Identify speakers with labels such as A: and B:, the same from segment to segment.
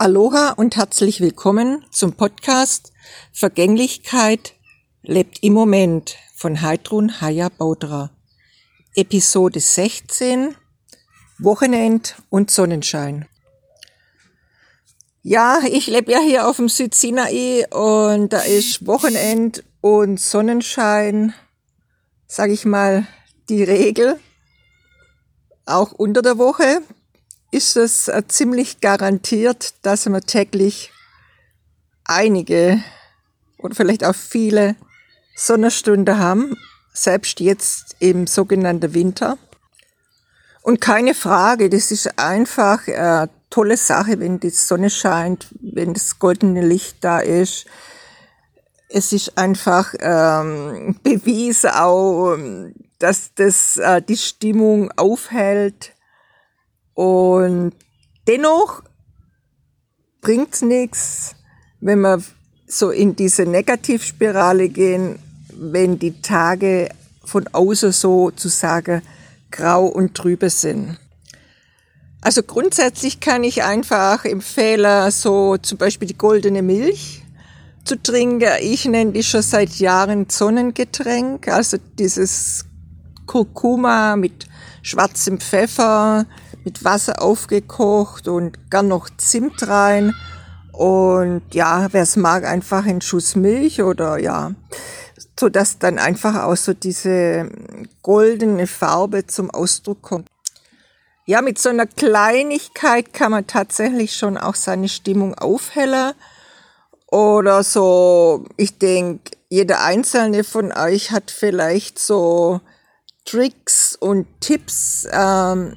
A: Aloha und herzlich willkommen zum Podcast Vergänglichkeit lebt im Moment von Heidrun Haya Baudra. Episode 16 Wochenend und Sonnenschein. Ja, ich lebe ja hier auf dem Südsinai und da ist Wochenend und Sonnenschein, sage ich mal, die Regel. Auch unter der Woche ist es äh, ziemlich garantiert, dass wir täglich einige oder vielleicht auch viele Sonnenstunden haben, selbst jetzt im sogenannten Winter. Und keine Frage, das ist einfach eine tolle Sache, wenn die Sonne scheint, wenn das goldene Licht da ist. Es ist einfach ähm, Bewies auch, dass das äh, die Stimmung aufhält und dennoch bringt's nichts, wenn wir so in diese Negativspirale gehen, wenn die Tage von außen sozusagen grau und trübe sind. Also grundsätzlich kann ich einfach empfehlen, so zum Beispiel die goldene Milch zu trinken. Ich nenne die schon seit Jahren Sonnengetränk, also dieses Kurkuma mit schwarzem Pfeffer, mit Wasser aufgekocht und gern noch Zimt rein. Und ja, wer es mag, einfach einen Schuss Milch oder ja, so dass dann einfach auch so diese goldene Farbe zum Ausdruck kommt. Ja, mit so einer Kleinigkeit kann man tatsächlich schon auch seine Stimmung aufheller. Oder so, ich denke, jeder einzelne von euch hat vielleicht so Tricks und Tipps, ähm,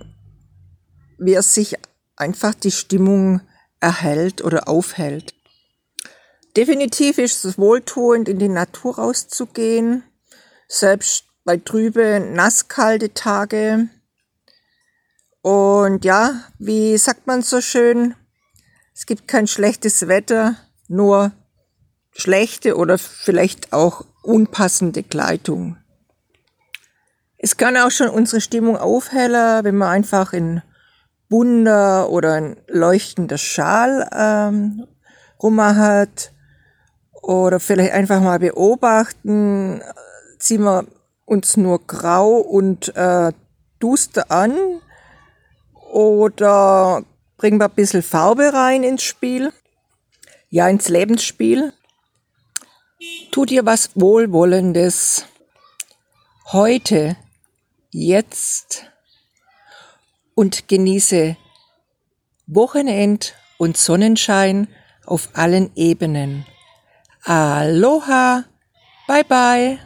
A: wie er sich einfach die Stimmung erhält oder aufhält. Definitiv ist es wohltuend, in die Natur rauszugehen, selbst bei trübe, nasskalte Tage. Und ja, wie sagt man so schön, es gibt kein schlechtes Wetter, nur schlechte oder vielleicht auch unpassende Kleidung. Es kann auch schon unsere Stimmung aufheller, wenn man einfach in bunter oder ein leuchtender Schal ähm, rummacht oder vielleicht einfach mal beobachten, ziehen wir uns nur grau und äh, duster an. Oder bringen wir ein bisschen Farbe rein ins Spiel, ja ins Lebensspiel. Tut ihr was Wohlwollendes. Heute, jetzt und genieße Wochenend und Sonnenschein auf allen Ebenen. Aloha, bye bye.